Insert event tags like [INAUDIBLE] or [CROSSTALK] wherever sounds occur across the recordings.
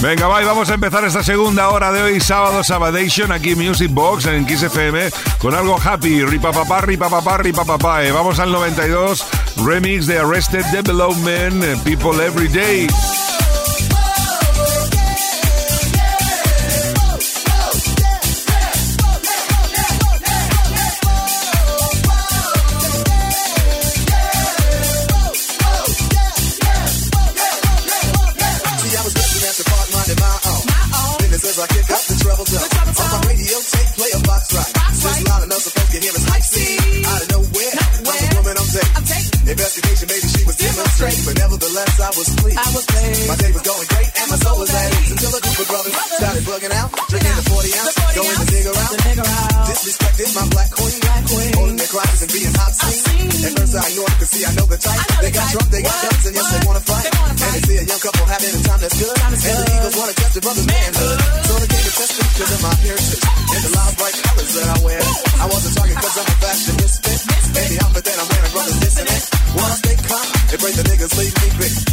Venga, bye, vamos a empezar esta segunda hora de hoy, sábado Sabadation, aquí Music Box en Kiss FM, con algo happy, ripapapá, ripapapá, ripapapá. Eh. Vamos al 92, remix de Arrested Development, eh, People Every Day. My day was going great and my soul was at ease until a group of brothers started bugging out, drinking the 40 ounce, going the dig around, disrespecting my black queen, holding their crosses and being hot seen. At first I ignored it, see I know the type. They got drunk, they got guns, and yes, they wanna fight. And they see a young couple having a time that's good. And the Eagles wanna test the brother's manhood. So they came a test pictures of my appearances and the loud bright colors that I wear. I wasn't talking cause I'm a fashionista. misfit. And the outfit that I'm wearing, brothers dissonant. Once they come, they break the niggas, leave me big.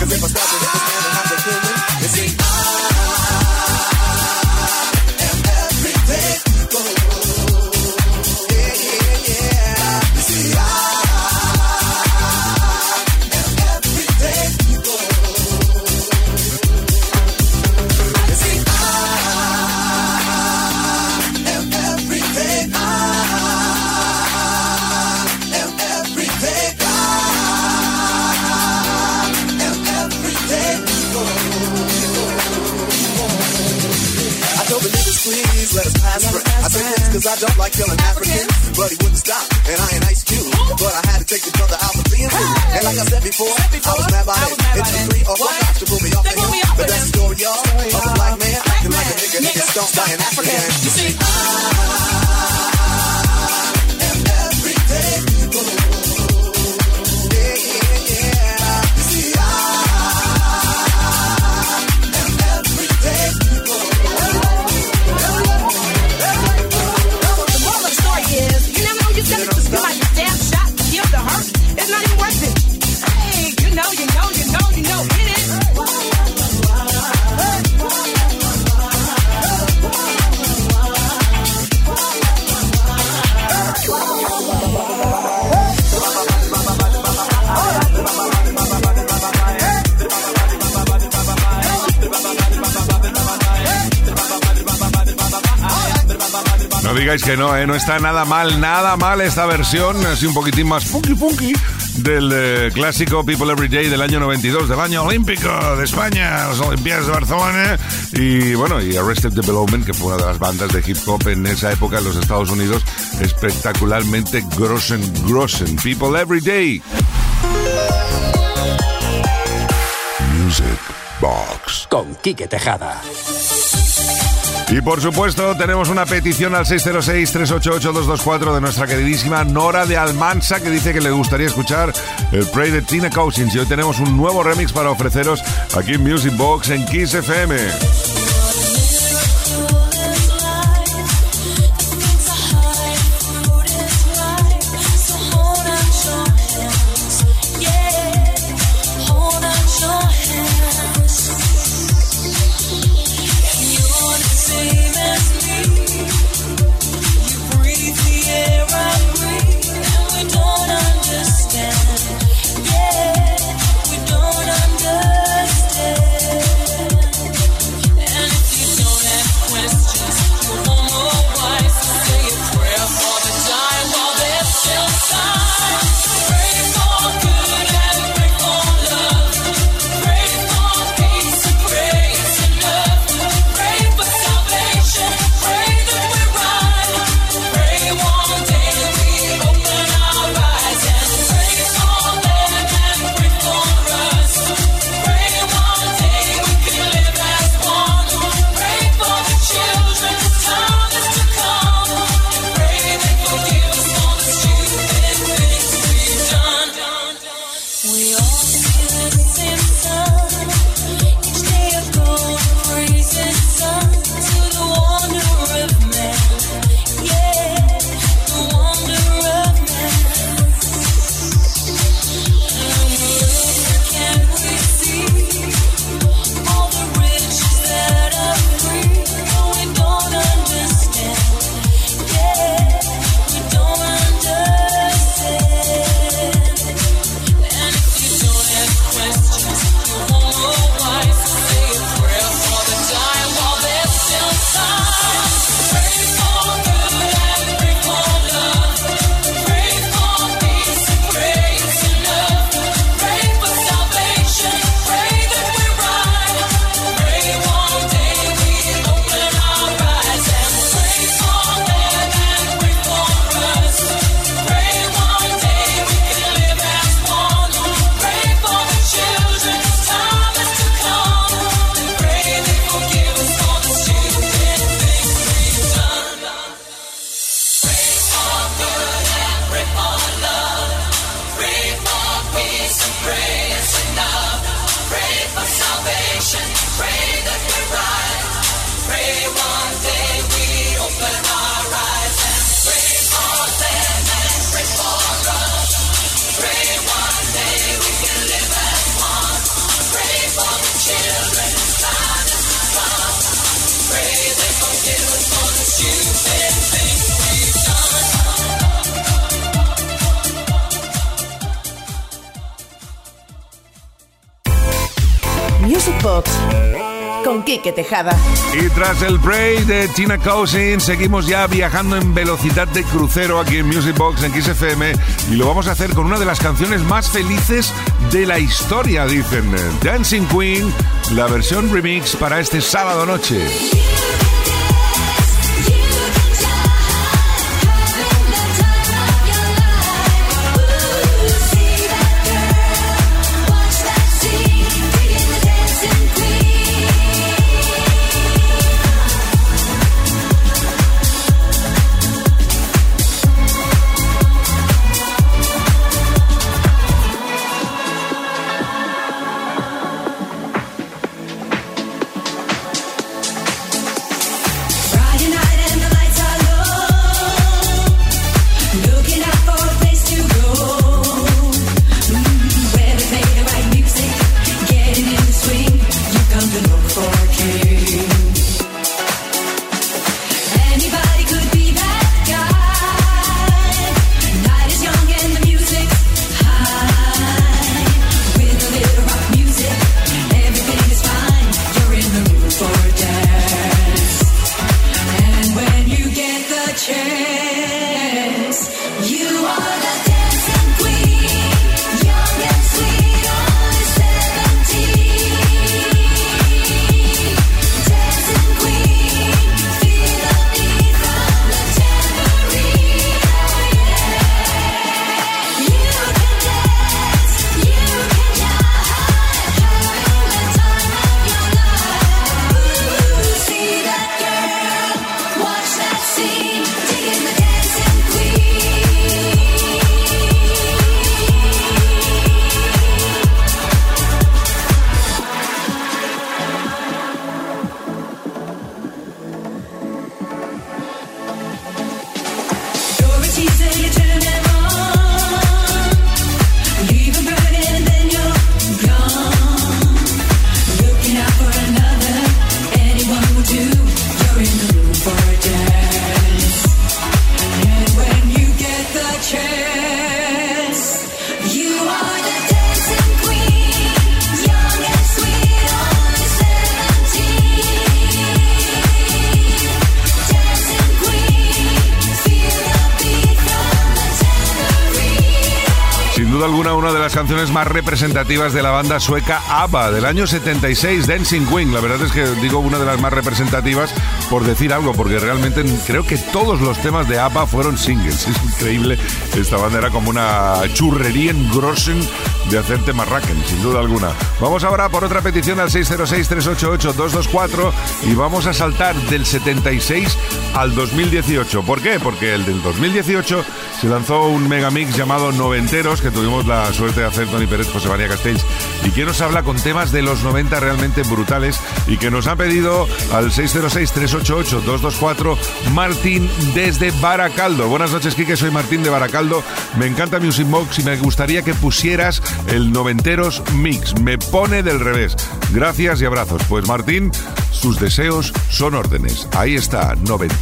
Cause if I stop, you understand and have to kill me. ¿Eh? no está nada mal, nada mal esta versión, así un poquitín más funky funky del eh, clásico People Every Day del año 92, del año olímpico de España, las Olimpiadas de Barcelona y bueno, y Arrested Development, que fue una de las bandas de hip hop en esa época en los Estados Unidos, espectacularmente grossen, grossen. People Every Day. Music Box. Con Quique Tejada. Y por supuesto, tenemos una petición al 606-388-224 de nuestra queridísima Nora de Almansa que dice que le gustaría escuchar el Pray de Tina Cousins. Y hoy tenemos un nuevo remix para ofreceros aquí en Music Box en Kiss FM. Con Quique Tejada. Y tras el break de Tina Cousin, seguimos ya viajando en velocidad de crucero aquí en Music Box en XFM y lo vamos a hacer con una de las canciones más felices de la historia, dicen Dancing Queen, la versión remix para este sábado noche. Más representativas de la banda sueca ABBA del año 76, Dancing Queen. La verdad es que digo una de las más representativas por decir algo, porque realmente creo que todos los temas de ABBA fueron singles. [LAUGHS] Es increíble. Esta banda era como una churrería en Grossen de hacerte marraquen, sin duda alguna. Vamos ahora por otra petición al 606-388-224 y vamos a saltar del 76 al 2018. ¿Por qué? Porque el del 2018 se lanzó un megamix llamado Noventeros, que tuvimos la suerte de hacer Tony Pérez, José María Castells, y que nos habla con temas de los 90 realmente brutales y que nos ha pedido al 606-388-224 Martín desde Baracaldo. Buenas noches, Quique, soy Martín de Baracaldo. Me encanta Music Box y me gustaría que pusieras el Noventeros Mix. Me pone del revés. Gracias y abrazos. Pues Martín, sus deseos son órdenes. Ahí está, Noventeros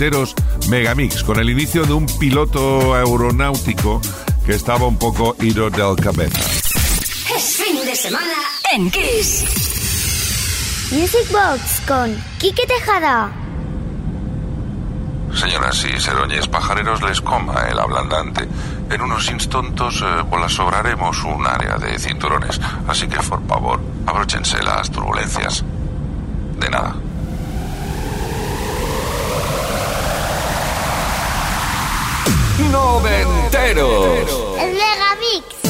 Megamix, con el inicio de un piloto aeronáutico que estaba un poco ido del cabeza. Es fin de semana en Kiss. Music Box con Quique Tejada. Señoras y seroñes pajareros les coma el ablandante. En unos instantes eh, sobraremos un área de cinturones, así que por favor, abróchense las turbulencias. De nada. Noventeros. El Megamix.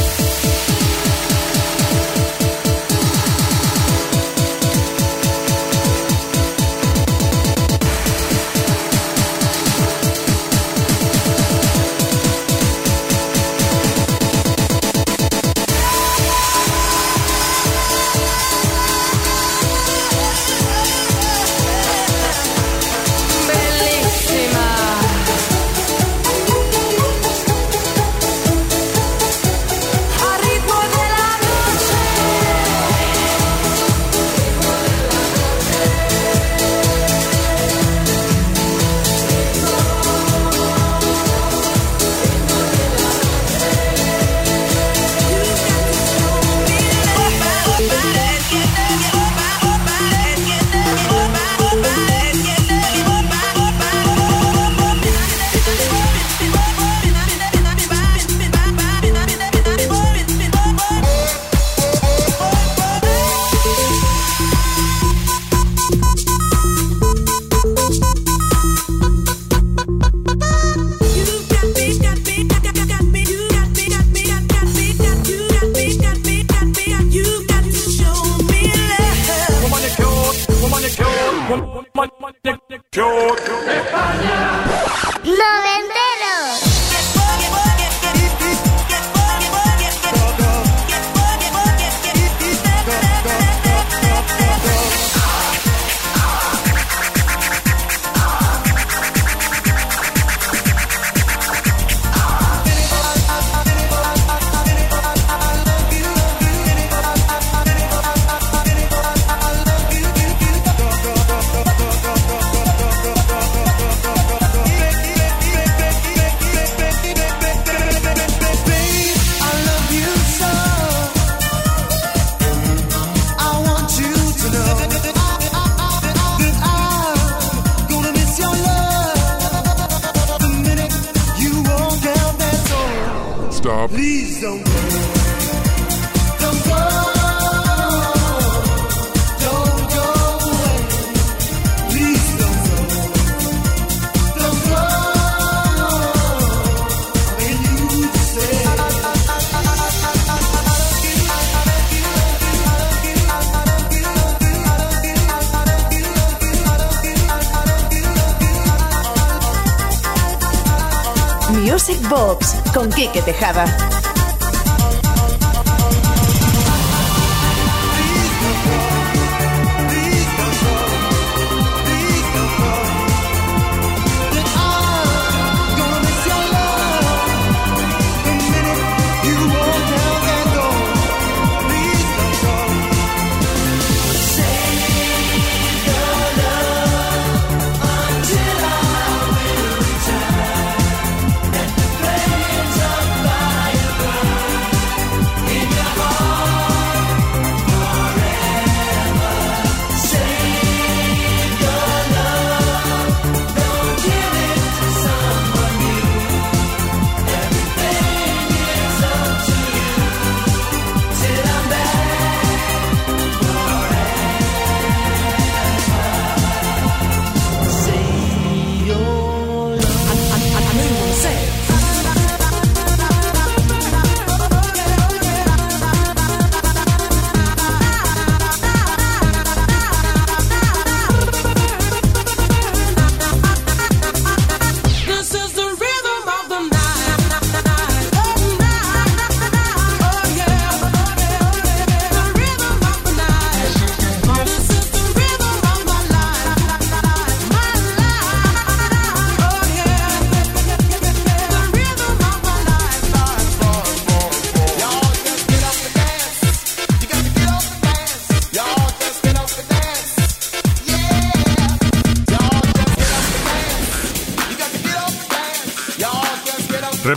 Box con Quique Tejada.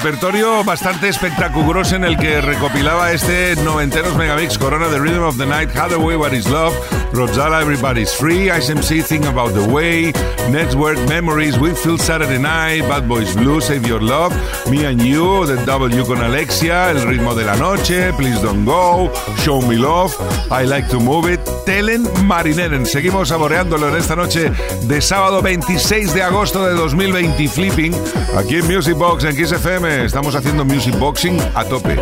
Repertorio bastante espectaculoso en el que recopilaba este noventeros megamix Corona The Rhythm of the Night, Hathaway What Is Love, Rodzala Everybody's Free, ISMC Think About the Way, Network Memories, Feel Saturday Night, Bad Boys Blue, Save Your Love, Me and You, The W con Alexia, El ritmo de la noche, Please Don't Go, Show Me Love, I Like to Move It, Telen Marineren. Seguimos saboreándolo en esta noche de sábado 26 de agosto de 2020 Flipping aquí en Music Box en Kiss. Estamos haciendo music boxing a tope.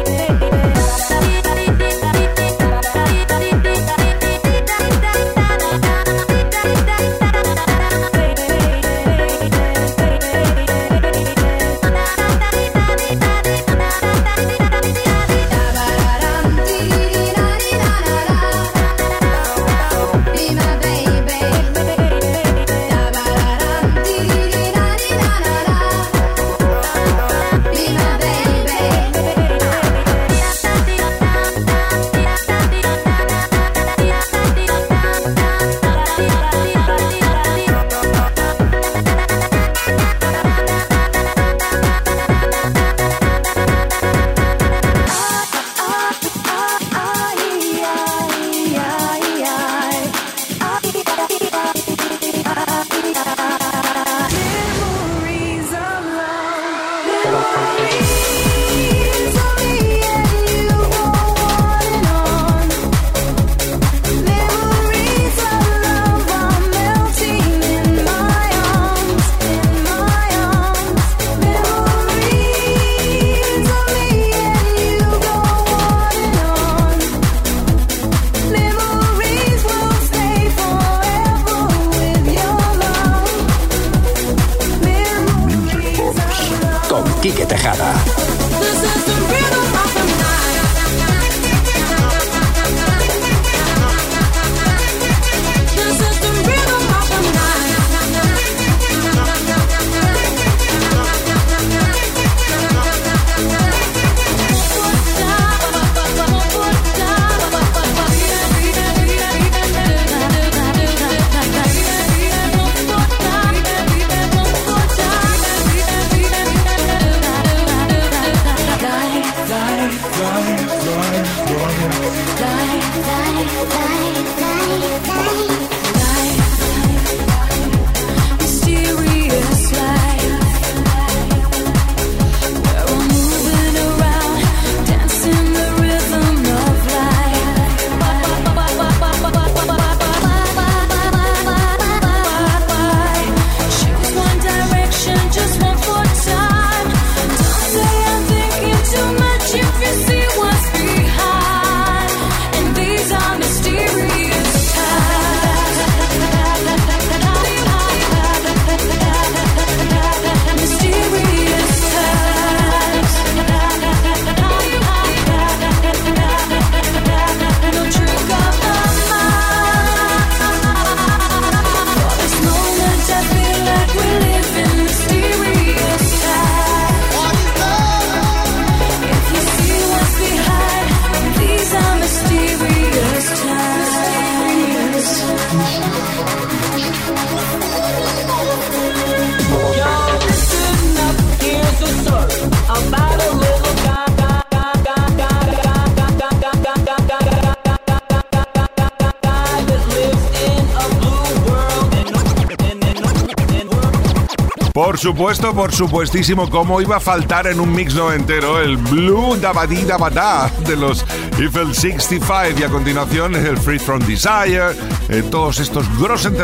Supuesto, por supuestísimo, cómo iba a faltar en un mix noventero el Blue Dabadi Dabada de los Eiffel 65 y a continuación el Free From Desire, eh, todos estos Grossen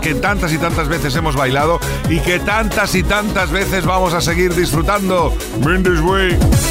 que tantas y tantas veces hemos bailado y que tantas y tantas veces vamos a seguir disfrutando. Mendes Way.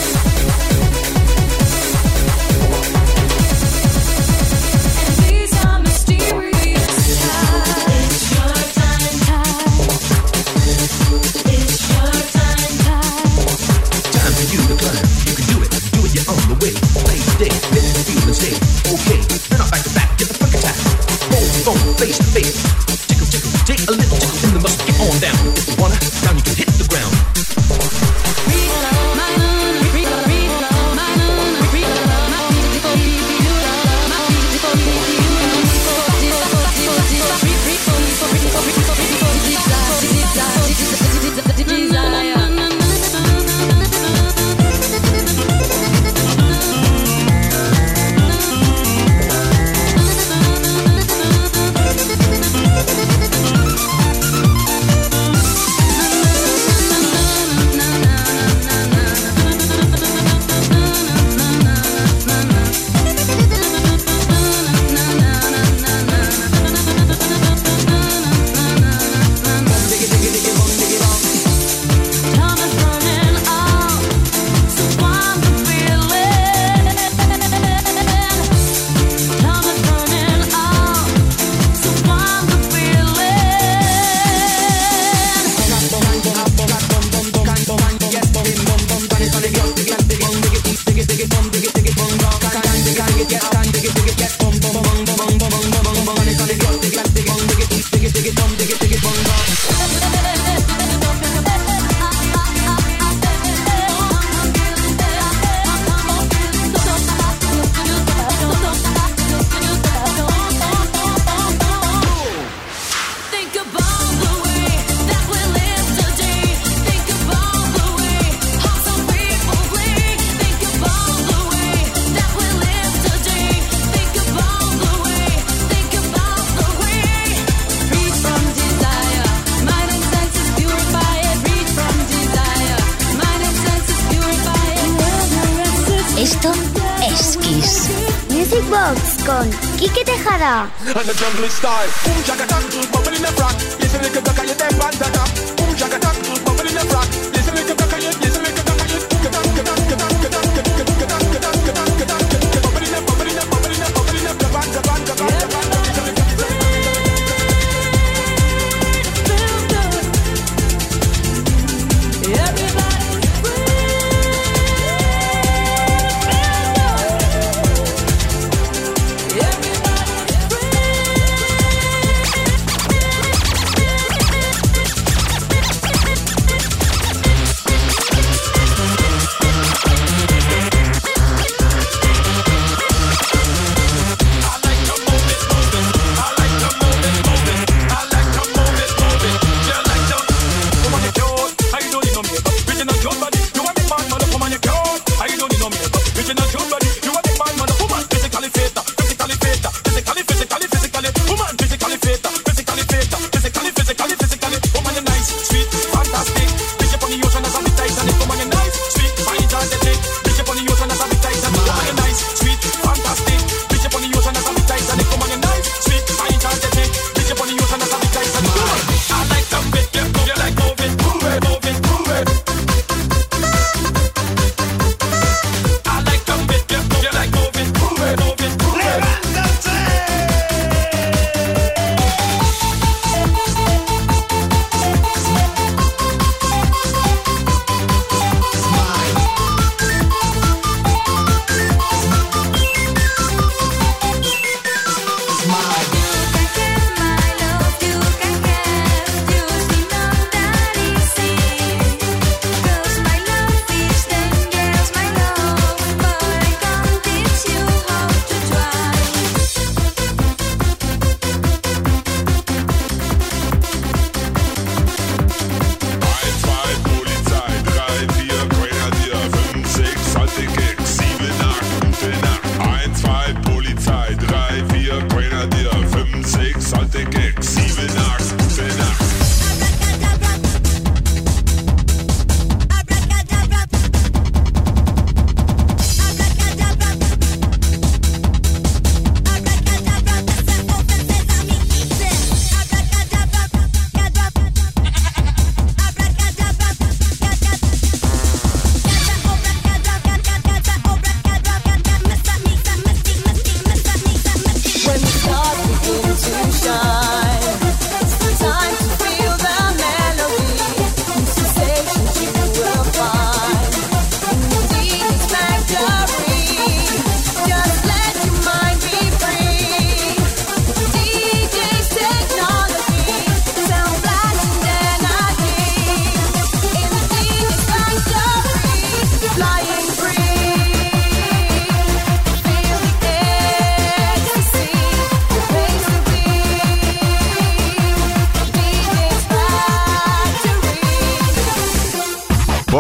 And the jungle style. Boom, chaka,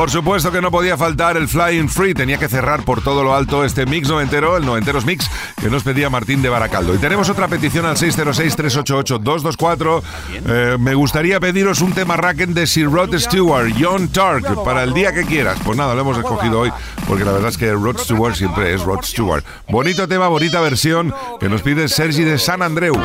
Por supuesto que no podía faltar el Flying Free, tenía que cerrar por todo lo alto este mix noventero, el noventeros mix que nos pedía Martín de Baracaldo. Y tenemos otra petición al 606-388-224. Eh, me gustaría pediros un tema racken de Sir Rod Stewart, John Tark, para el día que quieras. Pues nada, lo hemos escogido hoy porque la verdad es que Rod Stewart siempre es Rod Stewart. Bonito tema, bonita versión que nos pide Sergi de San Andreu.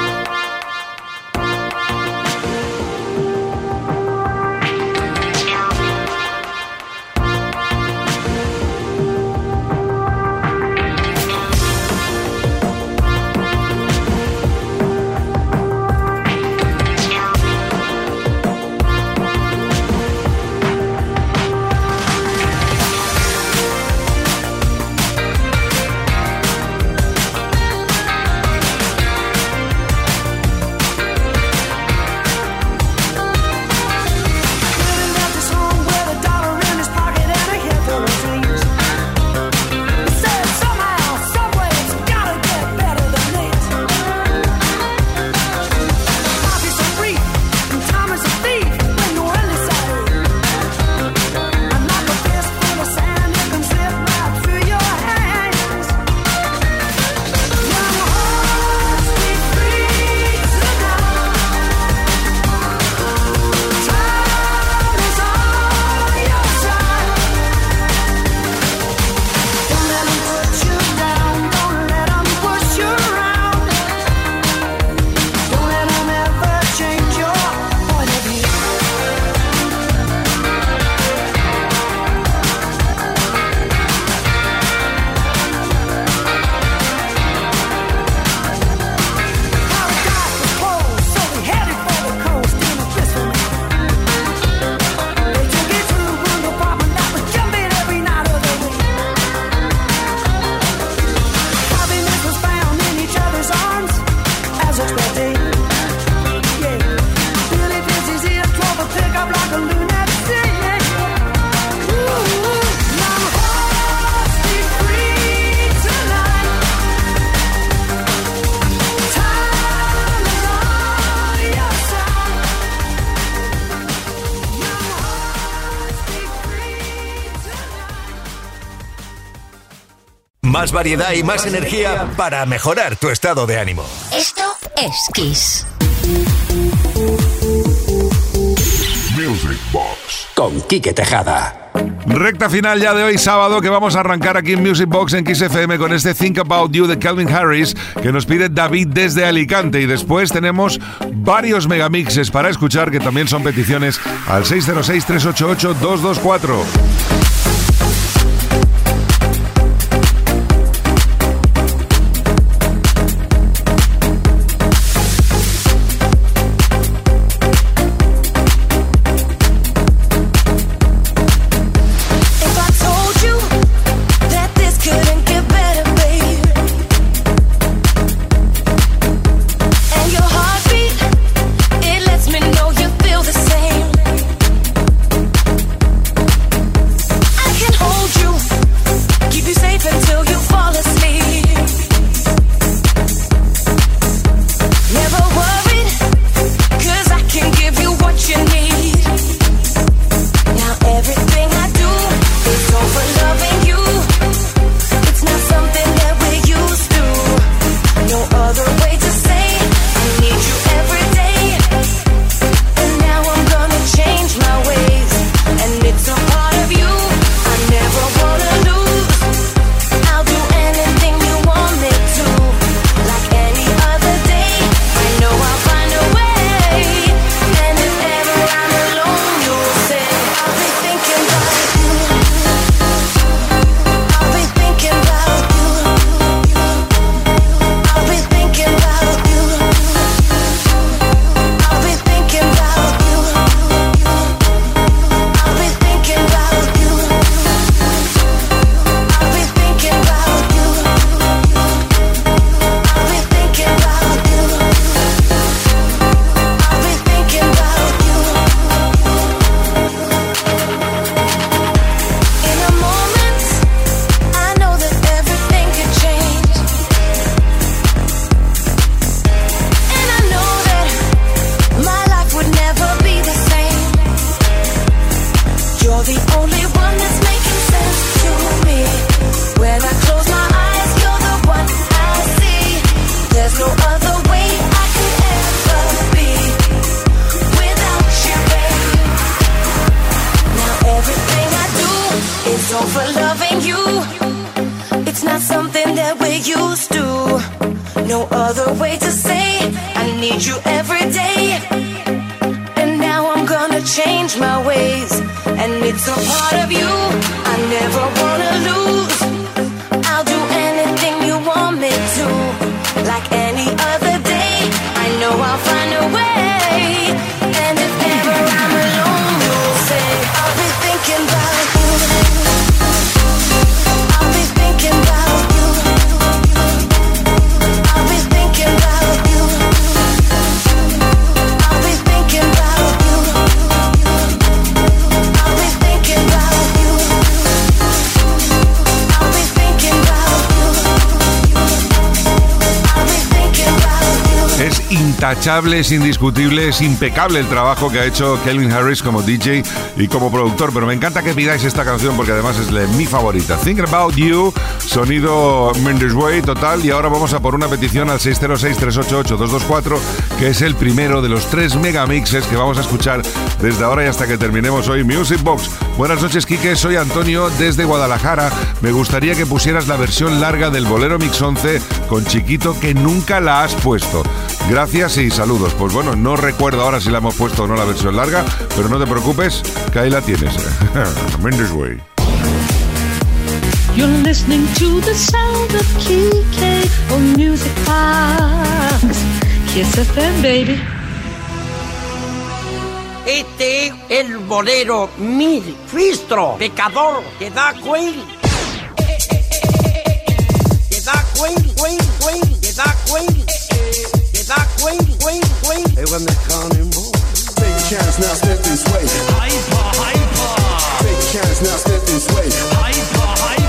Variedad y más energía para mejorar tu estado de ánimo. Esto es Kiss. Music Box con Quique Tejada. Recta final ya de hoy sábado que vamos a arrancar aquí en Music Box en Kiss FM con este Think About You de Calvin Harris que nos pide David desde Alicante y después tenemos varios megamixes para escuchar que también son peticiones al 606 388 224. intachable, es indiscutible, es impecable el trabajo que ha hecho Kelvin Harris como DJ y como productor. Pero me encanta que pidáis esta canción porque además es mi favorita. Think About You, sonido Mendes Way total. Y ahora vamos a por una petición al 606-388-224, que es el primero de los tres megamixes que vamos a escuchar desde ahora y hasta que terminemos hoy Music Box. Buenas noches, Quique. Soy Antonio desde Guadalajara. Me gustaría que pusieras la versión larga del Bolero Mix 11 con Chiquito que nunca la has puesto. Gracias Gracias y saludos. Pues bueno, no recuerdo ahora si la hemos puesto o no la versión larga, pero no te preocupes, que ahí la tienes. [LAUGHS] Mendes Way. You're listening to the sound of KK on Music Box. Este es el bolero Mil Fistro, pecador, que da cuel. Que da cuel, cuel, cuel. Hey, when they can't move. Take a chance now, step this way. Hyper, hyper. Big chance now, step this way. Hyper, hyper.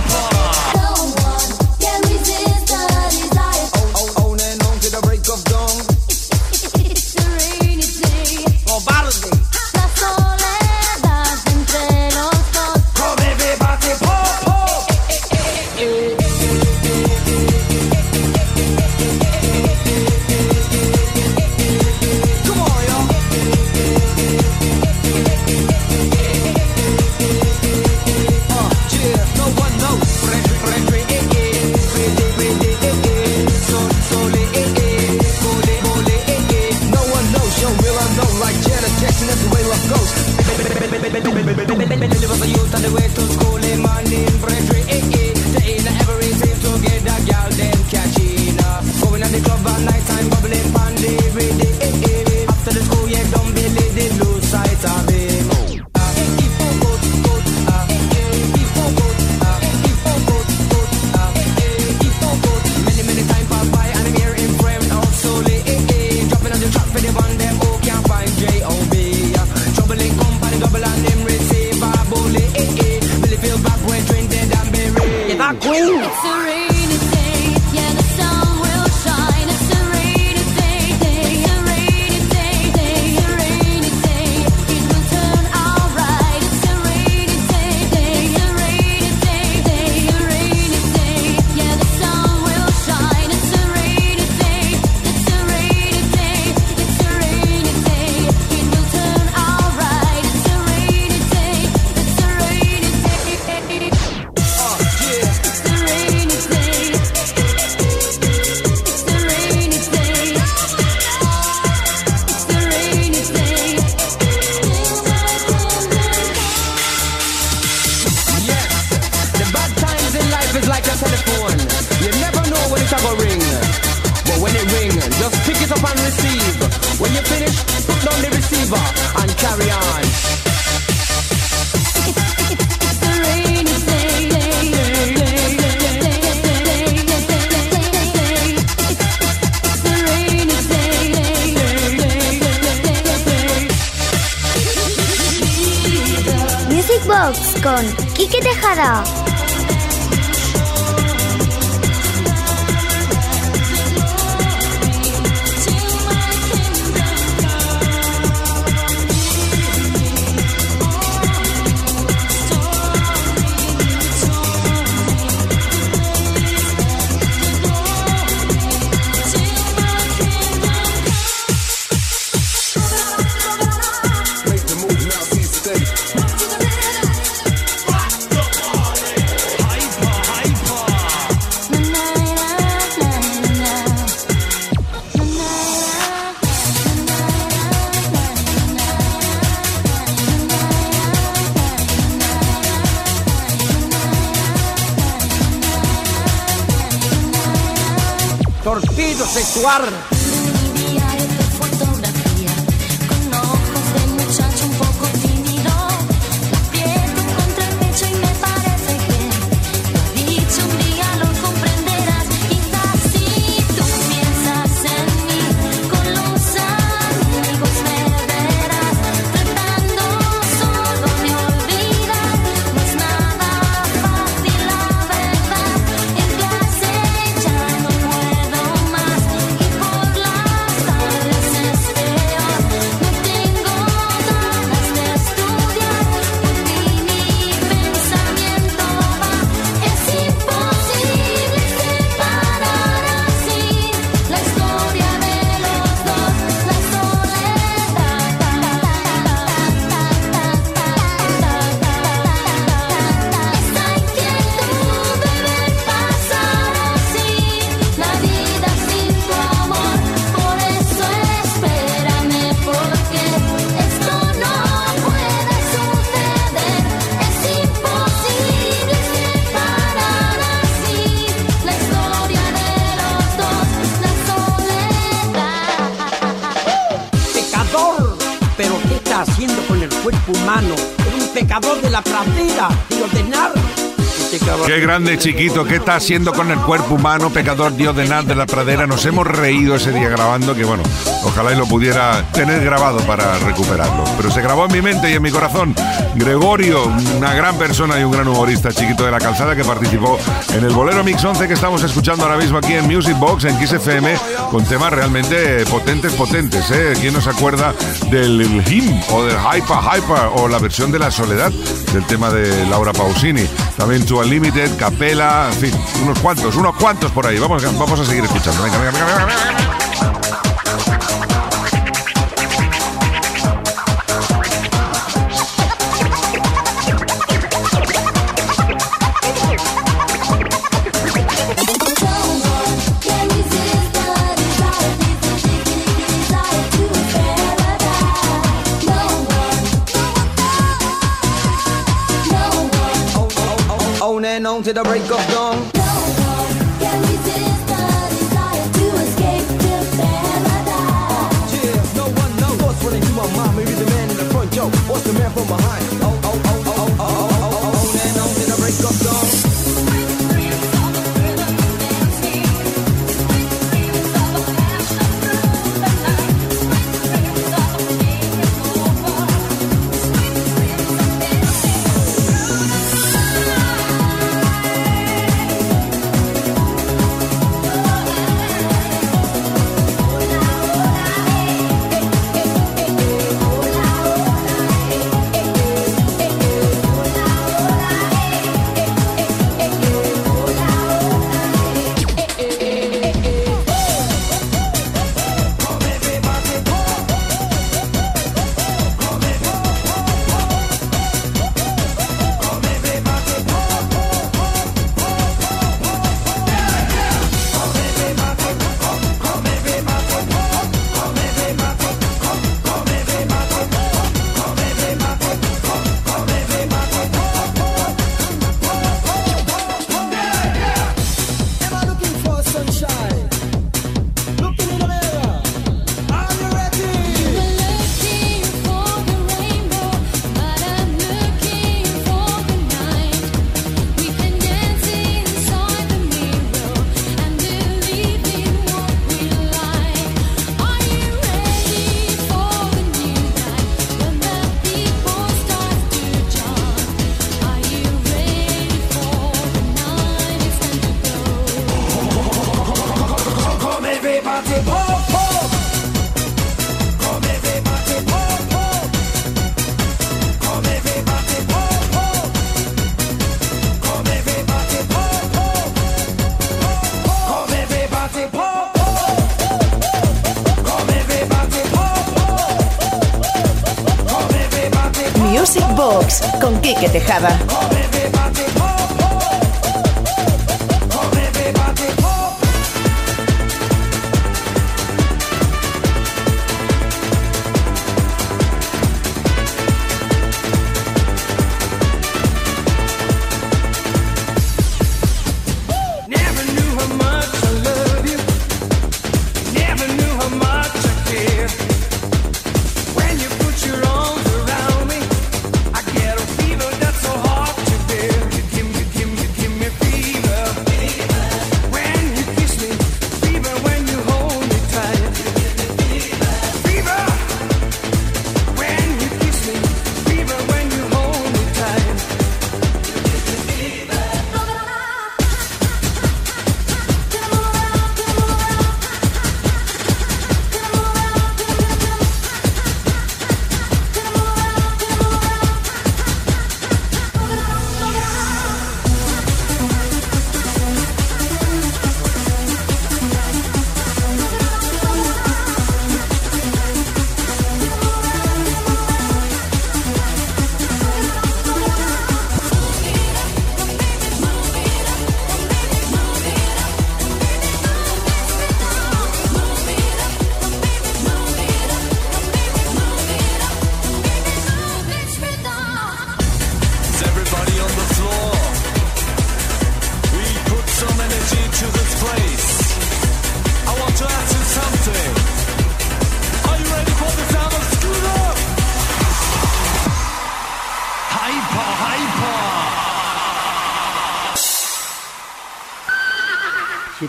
tomorrow. aguarda. Grande chiquito, ¿qué está haciendo con el cuerpo humano, pecador Dios de nada de la pradera? Nos hemos reído ese día grabando, que bueno, ojalá y lo pudiera tener grabado para recuperarlo. Pero se grabó en mi mente y en mi corazón. Gregorio, una gran persona y un gran humorista chiquito de la calzada que participó en el Bolero Mix 11 que estamos escuchando ahora mismo aquí en Music Box, en Kiss FM, con temas realmente potentes, potentes. ¿eh? ¿Quién nos acuerda del him o del Hyper Hyper o la versión de la soledad del tema de Laura Pausini? También To Unlimited, Capela, en fin, unos cuantos, unos cuantos por ahí. Vamos, vamos a seguir escuchando. Venga, venga, venga, venga. To the break of dawn.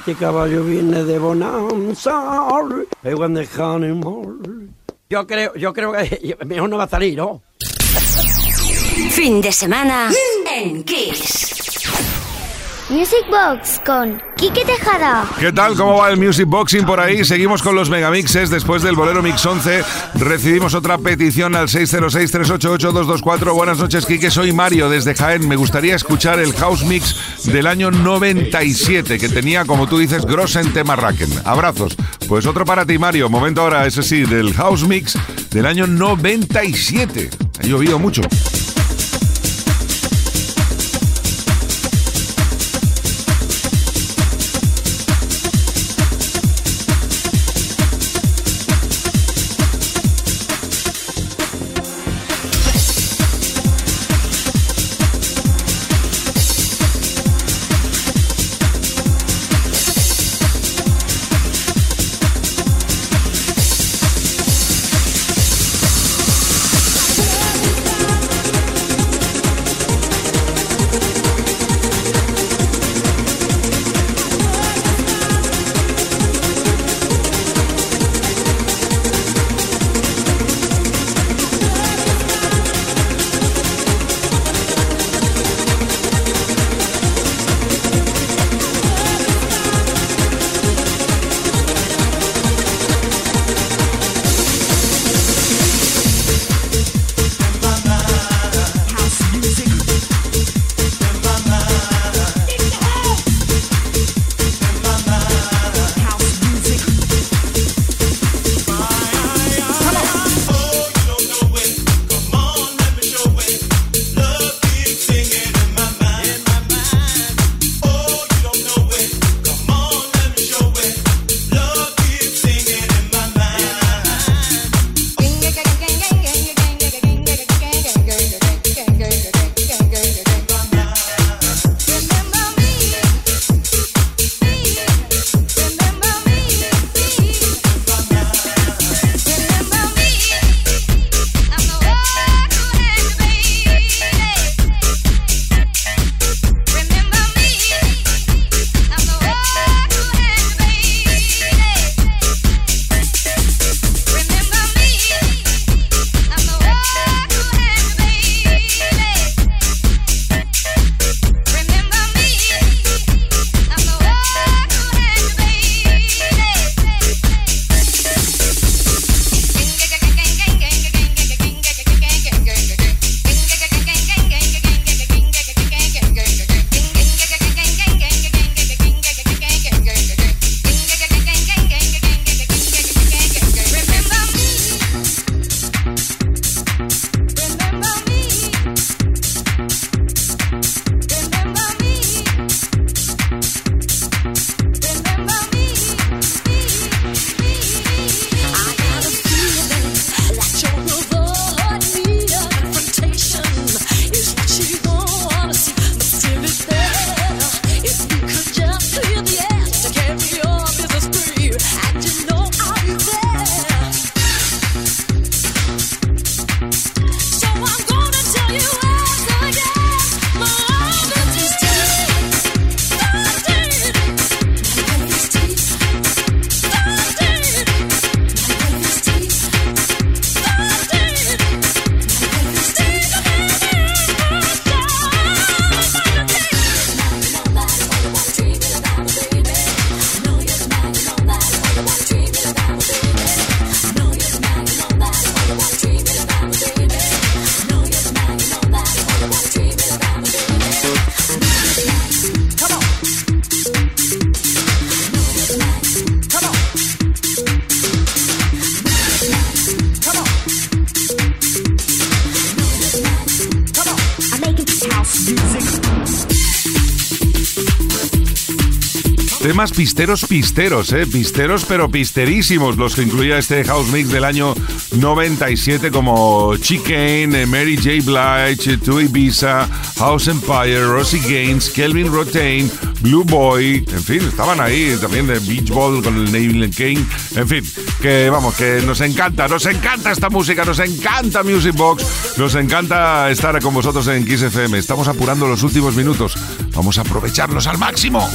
Siete caballos viene de Bonanza. Honeymoon. Yo creo, yo creo que [LAUGHS] mejor no va a salir, ¿no? Fin de semana en Kiss. Music Box con Quique Tejada. ¿Qué tal? ¿Cómo va el Music Boxing por ahí? Seguimos con los megamixes. Después del Bolero Mix 11 recibimos otra petición al 606-388-224. Buenas noches, Quique. Soy Mario desde Jaén. Me gustaría escuchar el House Mix del año 97 que tenía, como tú dices, Grossen Temarraken. Abrazos. Pues otro para ti, Mario. Momento ahora, ese sí, del House Mix del año 97. Ha llovido mucho. Pisteros, pisteros, ¿eh? Pisteros, pero pisterísimos, los que incluía este House Mix del año 97 como Chicane, eh, Mary J. Blige, To Ibiza, House Empire, Rosie Gaines, Kelvin Rotain, Blue Boy, en fin, estaban ahí también de Beach Ball con el Neville King, en fin, que vamos, que nos encanta, nos encanta esta música, nos encanta Music Box, nos encanta estar con vosotros en Kiss FM. Estamos apurando los últimos minutos, vamos a aprovecharlos al máximo.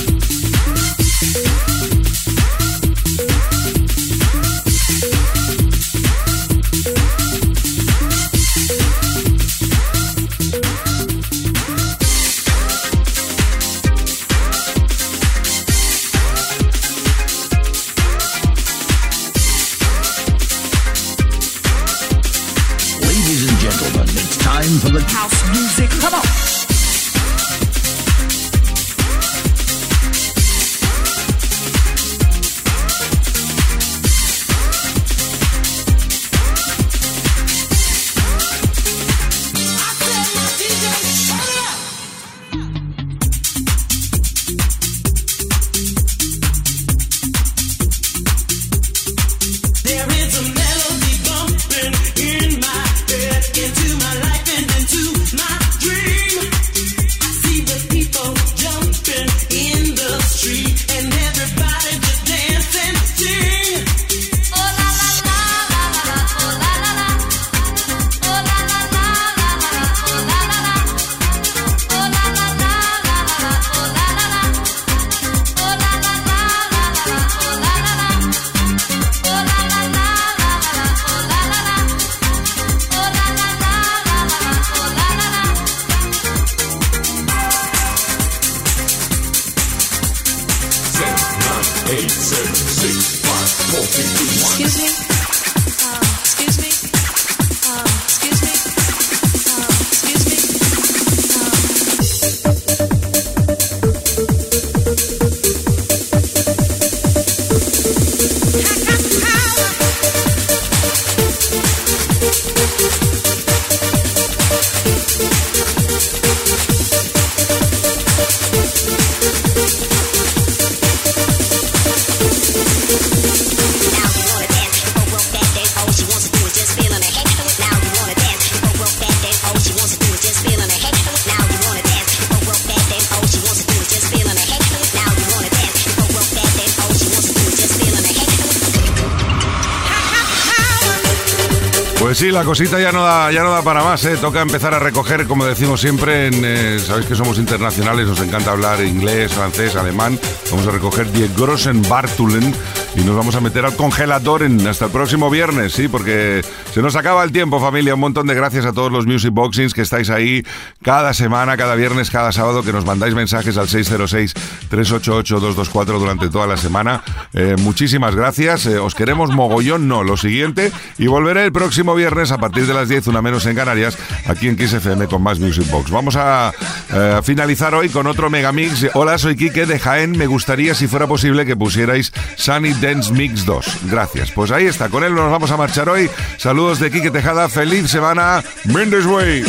Pues sí, la cosita ya no da, ya no da para más, ¿eh? Toca empezar a recoger, como decimos siempre, eh, sabéis que somos internacionales, nos encanta hablar inglés, francés, alemán. Vamos a recoger Die Grossen Bartulen y nos vamos a meter al congelador en- hasta el próximo viernes, sí, porque se nos acaba el tiempo, familia. Un montón de gracias a todos los Music Boxings que estáis ahí cada semana, cada viernes, cada sábado, que nos mandáis mensajes al 606-388-224 durante toda la semana. Eh, muchísimas gracias. Eh, os queremos mogollón, no, lo siguiente. Y volveré el próximo viernes a partir de las 10, una menos en Canarias, aquí en Kiss con más Music Box. Vamos a eh, finalizar hoy con otro megamix. Hola, soy Quique de Jaén. Me gustaría, si fuera posible, que pusierais Sunny Dance Mix 2. Gracias. Pues ahí está, con él nos vamos a marchar hoy. Saludos de Quique Tejada. Feliz semana. Mendes Way.